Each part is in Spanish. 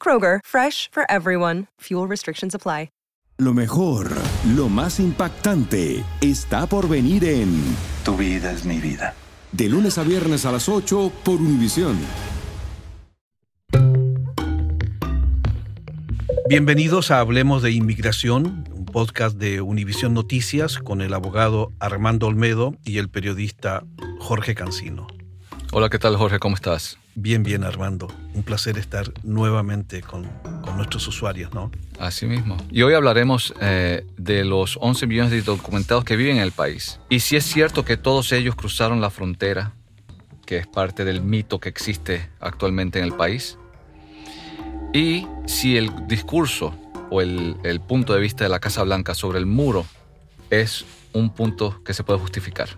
Kroger, fresh for everyone. Fuel restrictions apply. Lo mejor, lo más impactante, está por venir en Tu vida es mi vida. De lunes a viernes a las 8 por Univisión. Bienvenidos a Hablemos de Inmigración, un podcast de Univisión Noticias con el abogado Armando Olmedo y el periodista Jorge Cancino. Hola, ¿qué tal Jorge? ¿Cómo estás? Bien, bien, Armando. Un placer estar nuevamente con, con nuestros usuarios, ¿no? Así mismo. Y hoy hablaremos eh, de los 11 millones de documentados que viven en el país. Y si es cierto que todos ellos cruzaron la frontera, que es parte del mito que existe actualmente en el país. Y si el discurso o el, el punto de vista de la Casa Blanca sobre el muro es un punto que se puede justificar.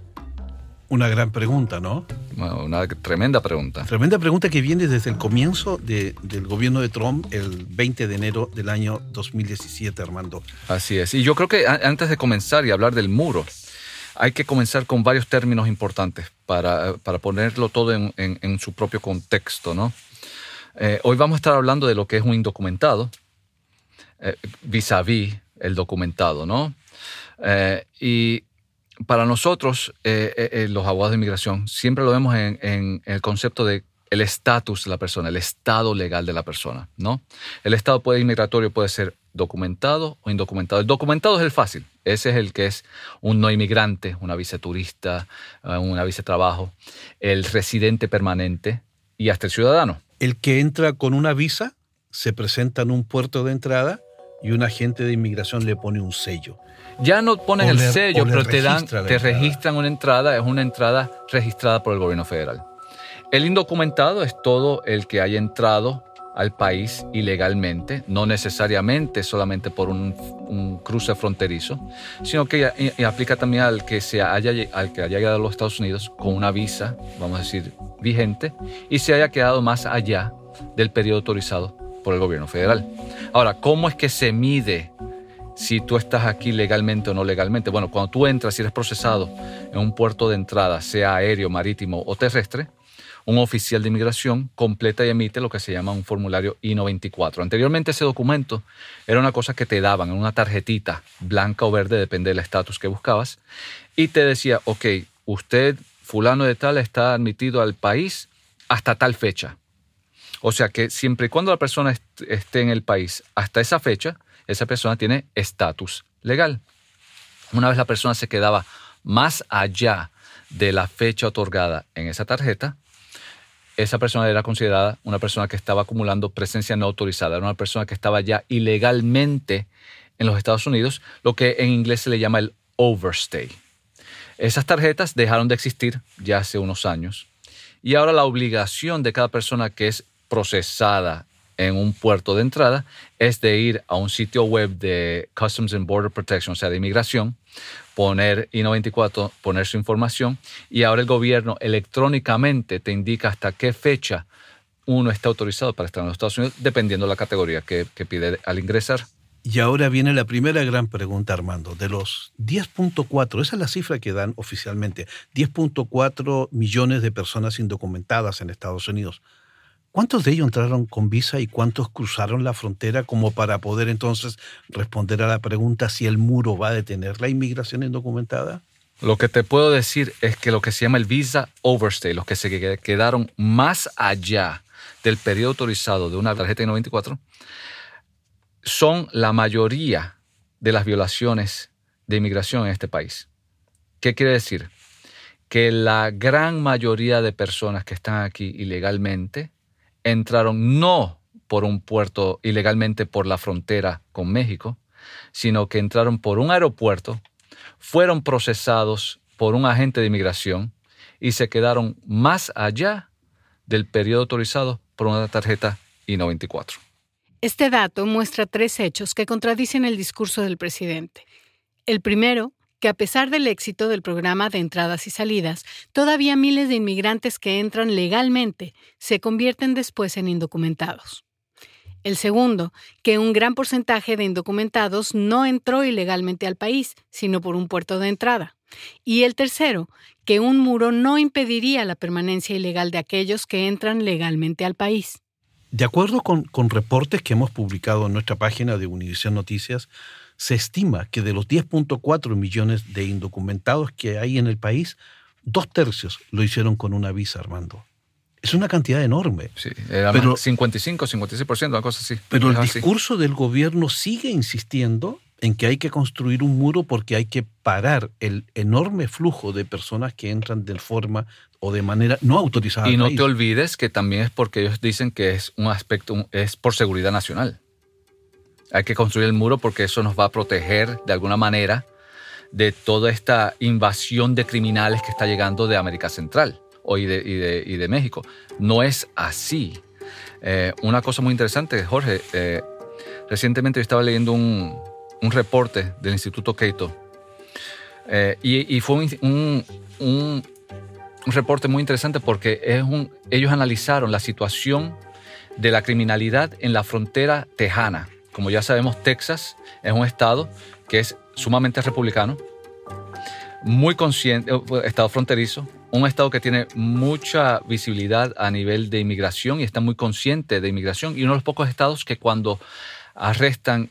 Una gran pregunta, ¿no? Bueno, una tremenda pregunta. Tremenda pregunta que viene desde el comienzo de- del gobierno de Trump, el 20 de enero del año 2017, Armando. Así es. Y yo creo que antes de comenzar y hablar del muro, hay que comenzar con varios términos importantes para, para ponerlo todo en, en- en su propio contexto, ¿no? Eh, hoy vamos a estar hablando de lo que es un indocumentado, eh, vis a vis el documentado, ¿no? Eh, y para nosotros, eh, eh, eh, los abogados de inmigración, siempre lo vemos en, en el concepto de el estatus de la persona, el estado legal de la persona, ¿no? El estado puede, inmigratorio puede ser documentado o indocumentado. El documentado es el fácil, ese es el que es un no inmigrante, una visa turista, una visa trabajo, el residente permanente y hasta el ciudadano. El que entra con una visa se presenta en un puerto de entrada y un agente de inmigración le pone un sello. Ya no ponen O el le- sello, pero te dan, te registran una entrada, es una entrada registrada por el gobierno federal. El indocumentado es todo el que haya entrado al país ilegalmente, no necesariamente solamente por un, un cruce fronterizo, sino que y- y aplica también al que, se haya, al que haya llegado a los Estados Unidos con una visa, vamos a decir, vigente, y se haya quedado más allá del periodo autorizado por el gobierno federal. Ahora, ¿cómo es que se mide si tú estás aquí legalmente o no legalmente. Bueno, cuando tú entras y eres procesado en un puerto de entrada, sea aéreo, marítimo o terrestre, un oficial de inmigración completa y emite lo que se llama un formulario I-94. Anteriormente ese documento era una cosa que te daban en una tarjetita blanca o verde, depende del estatus que buscabas, y te decía, ok, usted, fulano de tal, está admitido al país hasta tal fecha. O sea que siempre y cuando la persona est- esté en el país hasta esa fecha, esa persona tiene estatus legal. Una vez la persona se quedaba más allá de la fecha otorgada en esa tarjeta, esa persona era considerada una persona que estaba acumulando presencia no autorizada, era una persona que estaba ya ilegalmente en los Estados Unidos, lo que en inglés se le llama el overstay. Esas tarjetas dejaron de existir ya hace unos años y ahora la obligación de cada persona que es procesada en un puerto de entrada es de ir a un sitio web de Customs and Border Protection, o sea, de inmigración, poner I-94, poner su información y ahora el gobierno electrónicamente te indica hasta qué fecha uno está autorizado para estar en los Estados Unidos, dependiendo de la categoría que, que pide al ingresar. Y ahora viene la primera gran pregunta, Armando. De los 10.4, esa es la cifra que dan oficialmente, 10.4 millones de personas indocumentadas en Estados Unidos. ¿Cuántos de ellos entraron con visa y cuántos cruzaron la frontera como para poder entonces responder a la pregunta si el muro va a detener la inmigración indocumentada? Lo que te puedo decir es que lo que se llama el visa overstay, los que se quedaron más allá del periodo autorizado de una tarjeta I-94, son la mayoría de las violaciones de inmigración en este país. ¿Qué quiere decir? Que la gran mayoría de personas que están aquí ilegalmente entraron no por un puerto ilegalmente por la frontera con México, sino que entraron por un aeropuerto, fueron procesados por un agente de inmigración y se quedaron más allá del periodo autorizado por una tarjeta I-94. Este dato muestra tres hechos que contradicen el discurso del presidente. El primero, que a pesar del éxito del programa de entradas y salidas, todavía miles de inmigrantes que entran legalmente se convierten después en indocumentados. El segundo, que un gran porcentaje de indocumentados no entró ilegalmente al país, sino por un puerto de entrada. Y el tercero, que un muro no impediría la permanencia ilegal de aquellos que entran legalmente al país. De acuerdo con, reportes que hemos publicado en nuestra página de Univision Noticias, se estima que de los 10.4 millones de indocumentados que hay en el país, dos tercios lo hicieron con una visa, Armando. Es una cantidad enorme. Sí, pero, 55, 56%, una cosa así. Pero el discurso del gobierno sigue insistiendo en que hay que construir un muro porque hay que parar el enorme flujo de personas que entran de forma o de manera no autorizada. Y no te olvides que también es porque ellos dicen que es un aspecto, es por seguridad nacional. Hay que construir el muro porque eso nos va a proteger de alguna manera de toda esta invasión de criminales que está llegando de América Central o y, de, México. No es así. Eh, una cosa muy interesante, Jorge, eh, recientemente yo estaba leyendo un, un reporte del Instituto Cato. Eh, y, fue un, un, reporte muy interesante porque un, ellos analizaron la situación de la criminalidad en la frontera tejana. Como ya sabemos, Texas es un estado que es sumamente republicano, muy consciente, eh, estado fronterizo, un estado que tiene mucha visibilidad a nivel de inmigración y está muy consciente de inmigración y uno de los pocos estados que cuando arrestan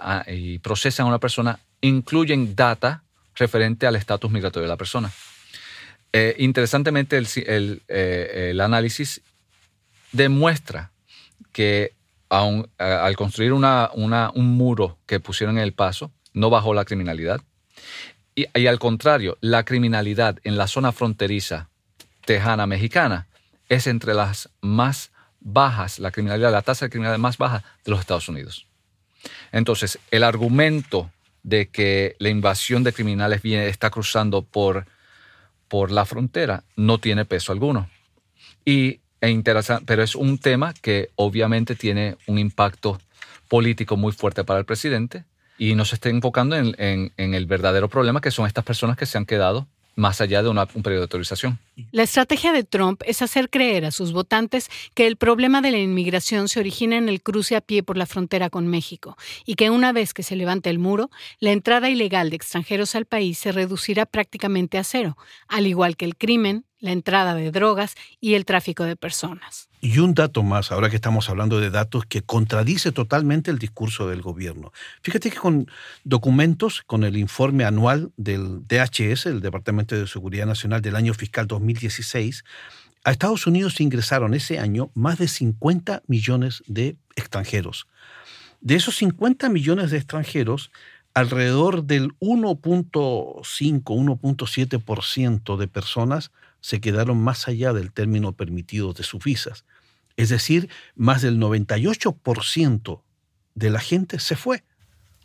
ah, y, procesan a una persona incluyen data referente al estatus migratorio de la persona. Eh, interesantemente, eh, el, análisis demuestra que al construir un muro que pusieron en el paso, no bajó la criminalidad. Y, al contrario, la criminalidad en la zona fronteriza tejana mexicana es entre las más bajas, la criminalidad, la tasa de criminalidad más baja de los Estados Unidos. Entonces, el argumento de que la invasión de criminales viene, está cruzando por, por la frontera no tiene peso alguno. Y, e pero es un tema que obviamente tiene un impacto político muy fuerte para el presidente y no se está enfocando en, en el verdadero problema que son estas personas que se han quedado más allá de un periodo de autorización. La estrategia de Trump es hacer creer a sus votantes que el problema de la inmigración se origina en el cruce a pie por la frontera con México y que una vez que se levante el muro, la entrada ilegal de extranjeros al país se reducirá prácticamente a cero, al igual que el crimen, la entrada de drogas y el tráfico de personas. Y un dato más, ahora que estamos hablando de datos, que contradice totalmente el discurso del gobierno. Fíjate que con documentos, con el informe anual del DHS, el Departamento de Seguridad Nacional del año fiscal 2016, a Estados Unidos ingresaron ese año más de 50 millones de extranjeros. De esos 50 millones de extranjeros, alrededor del 1.5, 1.7% de personas se quedaron más allá del término permitido de sus visas. Es decir, más del 98% de la gente se fue.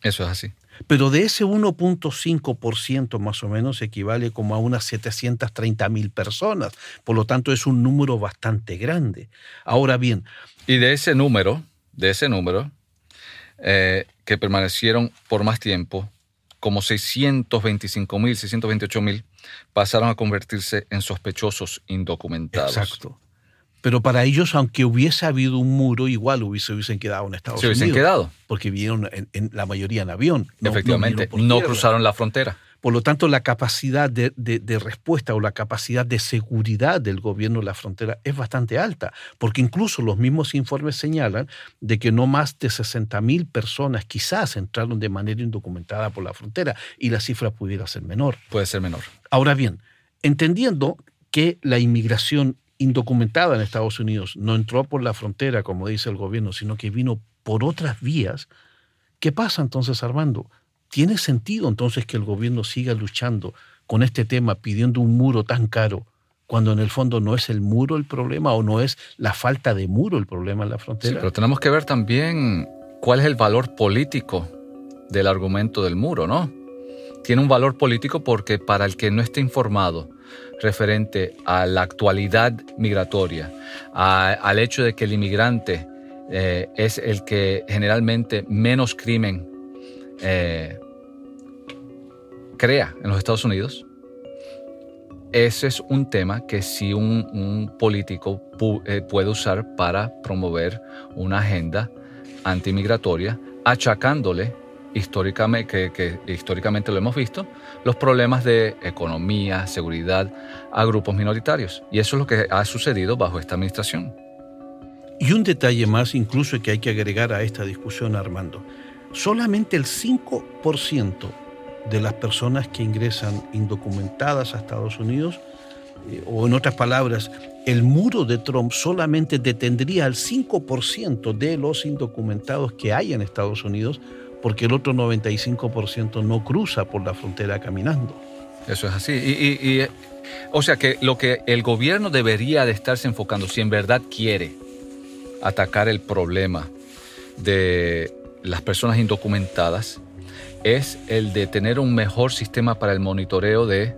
Eso es así. Pero de ese 1.5% más o menos equivale como a unas 730 mil personas. Por lo tanto, es un número bastante grande. Ahora bien. Y de ese número, de ese número, eh, que permanecieron por más tiempo, como 625 mil, 628 mil, pasaron a convertirse en sospechosos indocumentados. Exacto. Pero para ellos, aunque hubiese habido un muro, igual hubiese, hubiesen quedado en Estados Unidos. Se hubiesen quedado. Porque vieron en, la mayoría en avión. Efectivamente, no, cruzaron la frontera. Por lo tanto, la capacidad de, de, respuesta o la capacidad de seguridad del gobierno de la frontera es bastante alta, porque incluso los mismos informes señalan de que no más de 60 mil personas quizás entraron de manera indocumentada por la frontera y la cifra pudiera ser menor. Puede ser menor. Ahora bien, entendiendo que la inmigración indocumentada en Estados Unidos no entró por la frontera, como dice el gobierno, sino que vino por otras vías, ¿qué pasa entonces, Armando? ¿Tiene sentido entonces que el gobierno siga luchando con este tema pidiendo un muro tan caro cuando en el fondo no es el muro el problema o no es la falta de muro el problema en la frontera? Sí, pero tenemos que ver también cuál es el valor político del argumento del muro, ¿no? Tiene un valor político porque para el que no esté informado referente a la actualidad migratoria, al hecho de que el inmigrante eh, es el que generalmente menos crimen eh, crea en los Estados Unidos, ese es un tema que sí un, político eh, puede usar para promover una agenda antimigratoria, achacándole históricamente, que, históricamente lo hemos visto, los problemas de economía, seguridad a grupos minoritarios. Y eso es lo que ha sucedido bajo esta administración. Y un detalle más incluso que hay que agregar a esta discusión, Armando solamente el 5% de las personas que ingresan indocumentadas a Estados Unidos, eh, o en otras palabras, el muro de Trump solamente detendría al 5% de los indocumentados que hay en Estados Unidos, porque el otro 95% no cruza por la frontera caminando. Eso es así. Y, o sea que lo que el gobierno debería de estarse enfocando, si en verdad quiere atacar el problema de las personas indocumentadas es el de tener un mejor sistema para el monitoreo de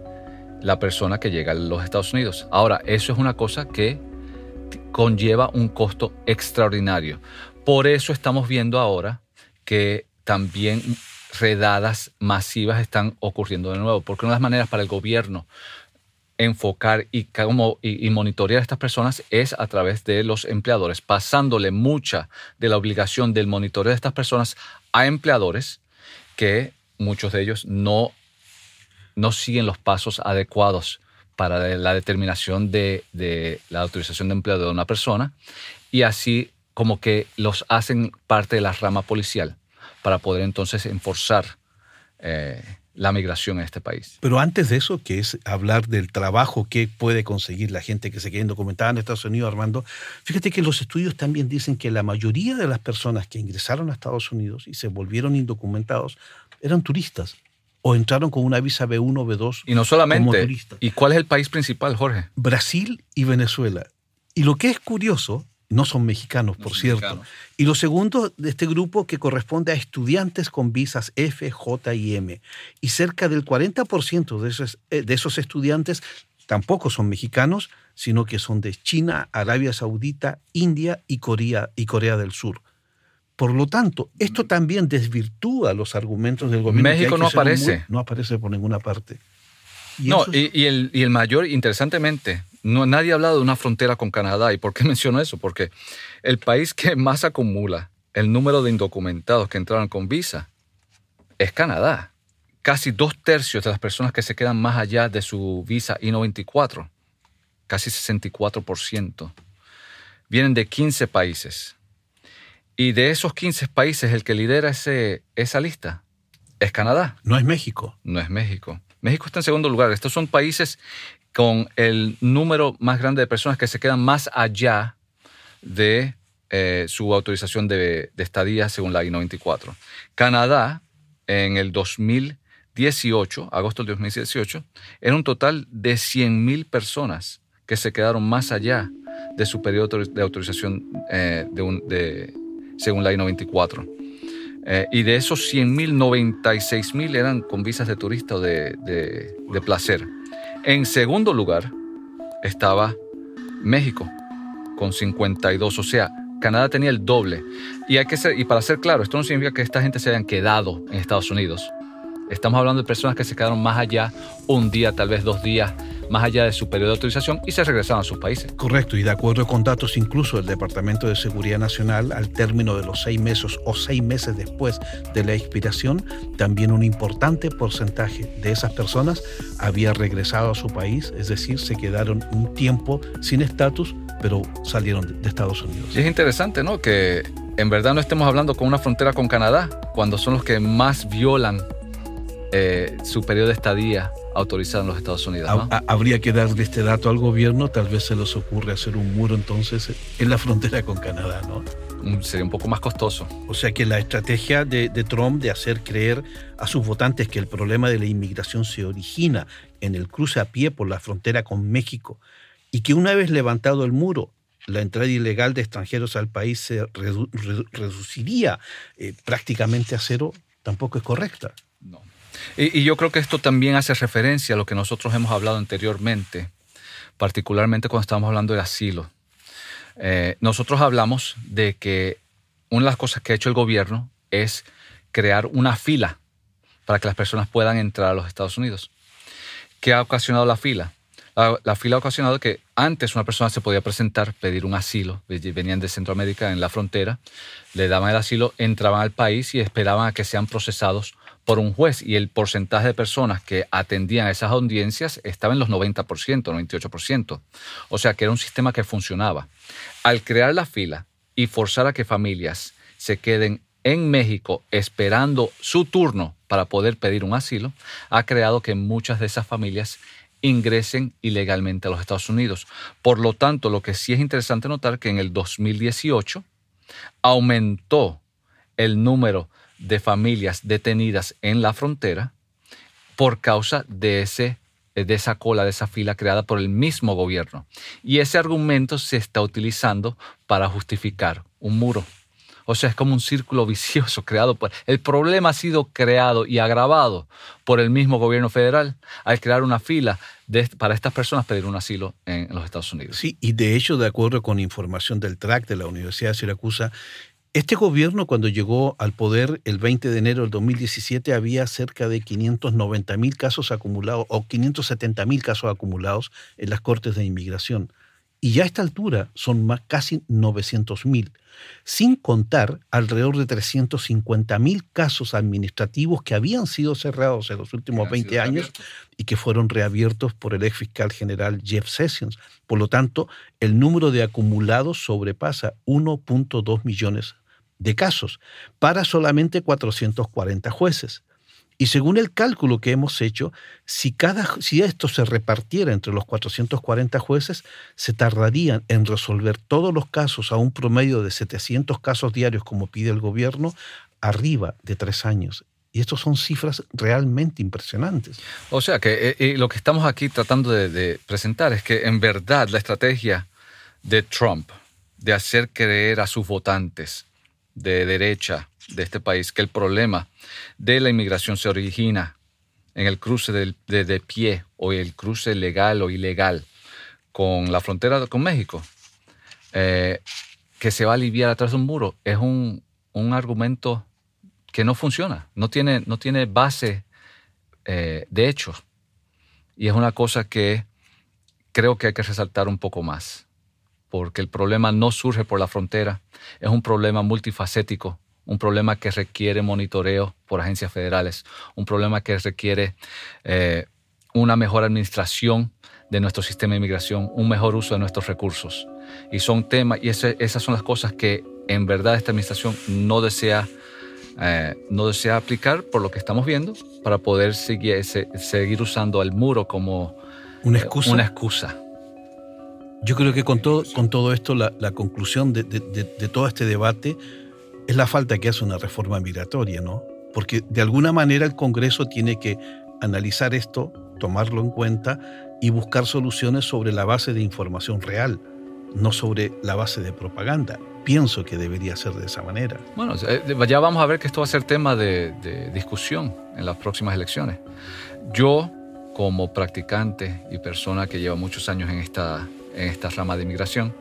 la persona que llega a los Estados Unidos. Ahora, eso es una cosa que conlleva un costo extraordinario. Por eso estamos viendo ahora que también redadas masivas están ocurriendo de nuevo, porque una de las maneras para el gobierno enfocar y, y, monitorear a estas personas es a través de los empleadores, pasándole mucha de la obligación del monitoreo de estas personas a empleadores que muchos de ellos no, no siguen los pasos adecuados para la determinación de, la autorización de empleo de una persona y así como que los hacen parte de la rama policial para poder entonces enforzar eh, la migración en este país. Pero antes de eso, que es hablar del trabajo que puede conseguir la gente que se queda indocumentada en Estados Unidos, Armando, fíjate que los estudios también dicen que la mayoría de las personas que ingresaron a Estados Unidos y se volvieron indocumentados eran turistas o entraron con una visa B1 o B2 y no solamente, como turistas. ¿Y cuál es el país principal, Jorge? Brasil y Venezuela. Y lo que es curioso no son mexicanos, por cierto. Y lo segundo de este grupo que corresponde a estudiantes con visas F, J y M. Y cerca del 40% de esos, eh, de esos estudiantes tampoco son mexicanos, sino que son de China, Arabia Saudita, India y Corea, y Corea del Sur. Por lo tanto, esto también desvirtúa los argumentos del gobierno. México no aparece. no aparece por ninguna parte. no, y, el, y el mayor, interesantemente, no, nadie ha hablado de una frontera con Canadá. ¿Y por qué menciono eso? Porque el país que más acumula el número de indocumentados que entraron con visa es Canadá. Casi dos tercios de las personas que se quedan más allá de su visa I-94, casi 64%, vienen de 15 países. Y de esos 15 países, el que lidera ese, esa lista es Canadá. No es México. No es México. México está en segundo lugar. Estos son países con el número más grande de personas que se quedan más allá de eh, su autorización de, estadía según la I-94. Canadá, en el 2018, agosto del 2018, era un total de 100.000 personas que se quedaron más allá de su periodo de autorización eh, de según la I-94. Eh, y de esos 100.000, 96.000 eran con visas de turista o de, de placer. En segundo lugar estaba México con 52, o sea, Canadá tenía el doble. Y, hay que y para ser claro, esto no significa que esta gente se hayan quedado en Estados Unidos. Estamos hablando de personas que se quedaron más allá un día, tal vez dos días, más allá de su periodo de autorización y se regresaron a sus países. Correcto, y de acuerdo con datos incluso del Departamento de Seguridad Nacional, al término de los seis meses o seis meses después de la expiración, también un importante porcentaje de esas personas había regresado a su país, es decir, se quedaron un tiempo sin estatus, pero salieron de Estados Unidos. Y es interesante, ¿no? Que en verdad no estemos hablando con una frontera con Canadá, cuando son los que más violan eh, su periodo de estadía autorizado en los Estados Unidos. Habría que darle este dato al gobierno, tal vez se les ocurre hacer un muro entonces en la frontera con Canadá, ¿no? Sería un poco más costoso. O sea que la estrategia de, de Trump de hacer creer a sus votantes que el problema de la inmigración se origina en el cruce a pie por la frontera con México y que una vez levantado el muro la entrada ilegal de extranjeros al país se reduciría eh, prácticamente a cero, tampoco es correcta. No. Y, yo creo que esto también hace referencia a lo que nosotros hemos hablado anteriormente, particularmente cuando estamos hablando de asilo. Eh, nosotros hablamos de que una de las cosas que ha hecho el gobierno es crear una fila para que las personas puedan entrar a los Estados Unidos. ¿Qué ha ocasionado la fila? La, fila ha ocasionado que antes una persona se podía presentar, pedir un asilo, venían de Centroamérica en la frontera, le daban el asilo, entraban al país y esperaban a que sean procesados por un juez y el porcentaje de personas que atendían a esas audiencias estaba en los 90%, 98%. O sea que era un sistema que funcionaba. Al crear la fila y forzar a que familias se queden en México esperando su turno para poder pedir un asilo, ha creado que muchas de esas familias ingresen ilegalmente a los Estados Unidos. Por lo tanto, lo que sí es interesante notar que en el 2018 aumentó el número de familias detenidas en la frontera por causa de, ese, de esa cola, de esa fila creada por el mismo gobierno. Y ese argumento se está utilizando para justificar un muro. O sea, es como un círculo vicioso creado por... El problema ha sido creado y agravado por el mismo gobierno federal al crear una fila para estas personas pedir un asilo en, los Estados Unidos. Sí, y de hecho, de acuerdo con información del TRAC de la Universidad de Siracusa, este gobierno cuando llegó al poder el 20 de enero del 2017 había cerca de 590 mil casos acumulados o 570 mil casos acumulados en las Cortes de Inmigración. Y ya a esta altura son más, casi 900.000, sin contar alrededor de 350.000 casos administrativos que habían sido cerrados en los últimos 20 años y que fueron reabiertos por el ex fiscal general Jeff Sessions. Por lo tanto, el número de acumulados sobrepasa 1.2 millones de casos para solamente 440 jueces. Y según el cálculo que hemos hecho, si, cada, si esto se repartiera entre los 440 jueces, se tardarían en resolver todos los casos a un promedio de 700 casos diarios, como pide el gobierno, arriba de tres años. Y estas son cifras realmente impresionantes. O sea que eh, lo que estamos aquí tratando de presentar es que en verdad la estrategia de Trump de hacer creer a sus votantes de derecha de este país que el problema de la inmigración se origina en el cruce de, pie o el cruce legal o ilegal con la frontera con México, eh, que se va a aliviar atrás de un muro, es un, argumento que no funciona, no tiene, no tiene base eh, de hechos. Y es una cosa que creo que hay que resaltar un poco más, porque el problema no surge por la frontera, es un problema multifacético un problema que requiere monitoreo por agencias federales, un problema que requiere eh, una mejor administración de nuestro sistema de inmigración, un mejor uso de nuestros recursos. Y son temas, y esas son las cosas que en verdad esta administración no desea, eh, no desea aplicar por lo que estamos viendo para poder seguir, seguir usando al muro como una excusa. una excusa. Yo creo que con todo, con todo esto, la, conclusión de, de todo este debate es la falta que hace una reforma migratoria, ¿no? Porque de alguna manera el Congreso tiene que analizar esto, tomarlo en cuenta y buscar soluciones sobre la base de información real, no sobre la base de propaganda. Pienso que debería ser de esa manera. Bueno, eh, ya vamos a ver que esto va a ser tema de, discusión en las próximas elecciones. Yo, como practicante y persona que lleva muchos años en esta, en esta rama de inmigración,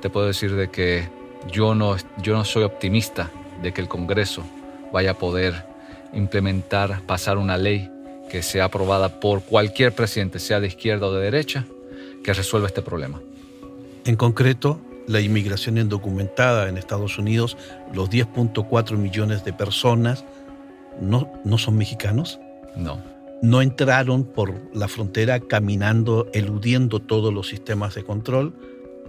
te puedo decir de que yo no, yo no soy optimista de que el Congreso vaya a poder implementar, pasar una ley que sea aprobada por cualquier presidente, sea de izquierda o de derecha, que resuelva este problema. En concreto, la inmigración indocumentada en Estados Unidos, los 10.4 millones de personas, no, no son mexicanos. No. No entraron por la frontera caminando, eludiendo todos los sistemas de control,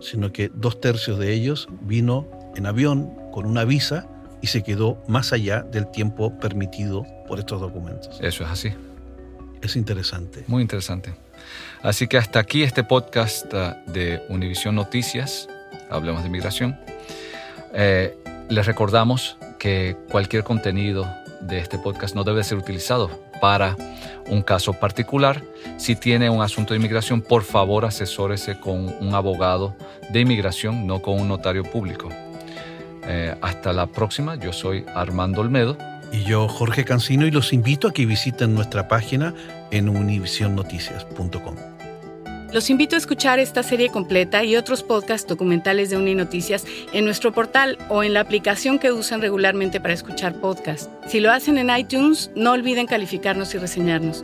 sino que dos tercios de ellos vino en avión con una visa y se quedó más allá del tiempo permitido por estos documentos. Eso es así. Es interesante. Muy interesante. Así que hasta aquí este podcast uh, de Univisión Noticias, hablemos de migración. Eh, les recordamos que cualquier contenido de este podcast no debe ser utilizado para un caso particular. Si tiene un asunto de inmigración, por favor asesórese con un abogado de inmigración, no con un notario público. Eh, hasta la próxima, yo soy Armando Olmedo. Y yo, Jorge Cancino, y los invito a que visiten nuestra página en univisionnoticias.com. Los invito a escuchar esta serie completa y otros podcasts documentales de Uninoticias en nuestro portal o en la aplicación que usan regularmente para escuchar podcasts. Si lo hacen en iTunes, no olviden calificarnos y reseñarnos.